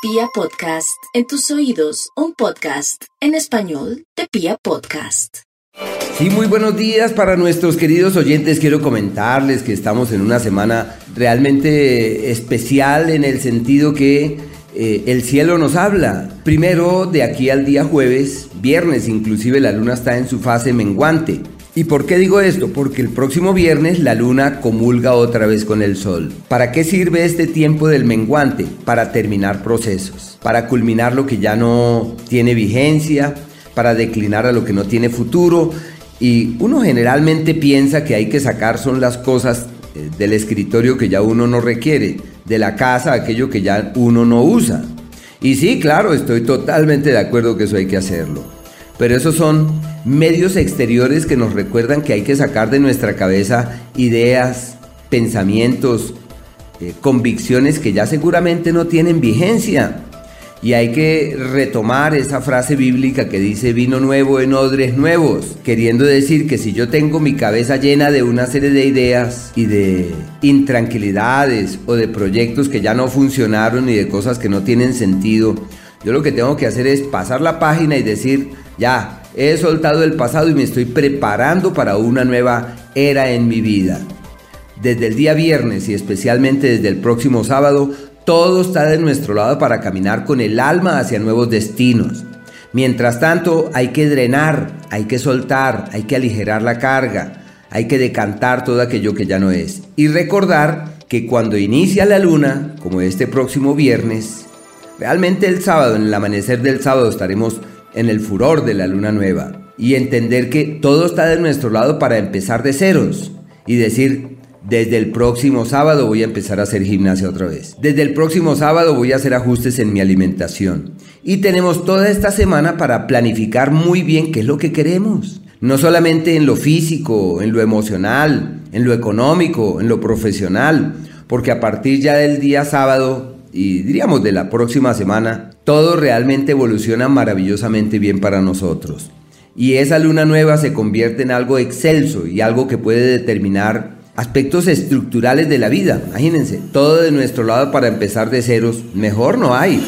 Pia Podcast, en tus oídos, un podcast en español de Pia Podcast. Sí, muy buenos días para nuestros queridos oyentes. Quiero comentarles que estamos en una semana realmente especial en el sentido que eh, el cielo nos habla. Primero, de aquí al día jueves, viernes inclusive, la luna está en su fase menguante. ¿Y por qué digo esto? Porque el próximo viernes la luna comulga otra vez con el sol. ¿Para qué sirve este tiempo del menguante? Para terminar procesos, para culminar lo que ya no tiene vigencia, para declinar a lo que no tiene futuro. Y uno generalmente piensa que hay que sacar son las cosas eh, del escritorio que ya uno no requiere, de la casa aquello que ya uno no usa. Y sí, claro, estoy totalmente de acuerdo que eso hay que hacerlo. Pero esos son medios exteriores que nos recuerdan que hay que sacar de nuestra cabeza ideas, pensamientos, eh, convicciones que ya seguramente no tienen vigencia. Y hay que retomar esa frase bíblica que dice vino nuevo en odres nuevos, queriendo decir que si yo tengo mi cabeza llena de una serie de ideas y de intranquilidades o de proyectos que ya no funcionaron y de cosas que no tienen sentido, yo lo que tengo que hacer es pasar la página y decir, ya, he soltado el pasado y me estoy preparando para una nueva era en mi vida. Desde el día viernes y especialmente desde el próximo sábado, todo está de nuestro lado para caminar con el alma hacia nuevos destinos. Mientras tanto, hay que drenar, hay que soltar, hay que aligerar la carga, hay que decantar todo aquello que ya no es. Y recordar que cuando inicia la luna, como este próximo viernes, realmente el sábado, en el amanecer del sábado, estaremos en el furor de la luna nueva y entender que todo está de nuestro lado para empezar de ceros y decir, desde el próximo sábado voy a empezar a hacer gimnasia otra vez. Desde el próximo sábado voy a hacer ajustes en mi alimentación. Y tenemos toda esta semana para planificar muy bien qué es lo que queremos. No solamente en lo físico, en lo emocional, en lo económico, en lo profesional, porque a partir ya del día sábado y diríamos de la próxima semana, todo realmente evoluciona maravillosamente bien para nosotros. Y esa luna nueva se convierte en algo excelso y algo que puede determinar aspectos estructurales de la vida. Imagínense, todo de nuestro lado para empezar de ceros, mejor no hay.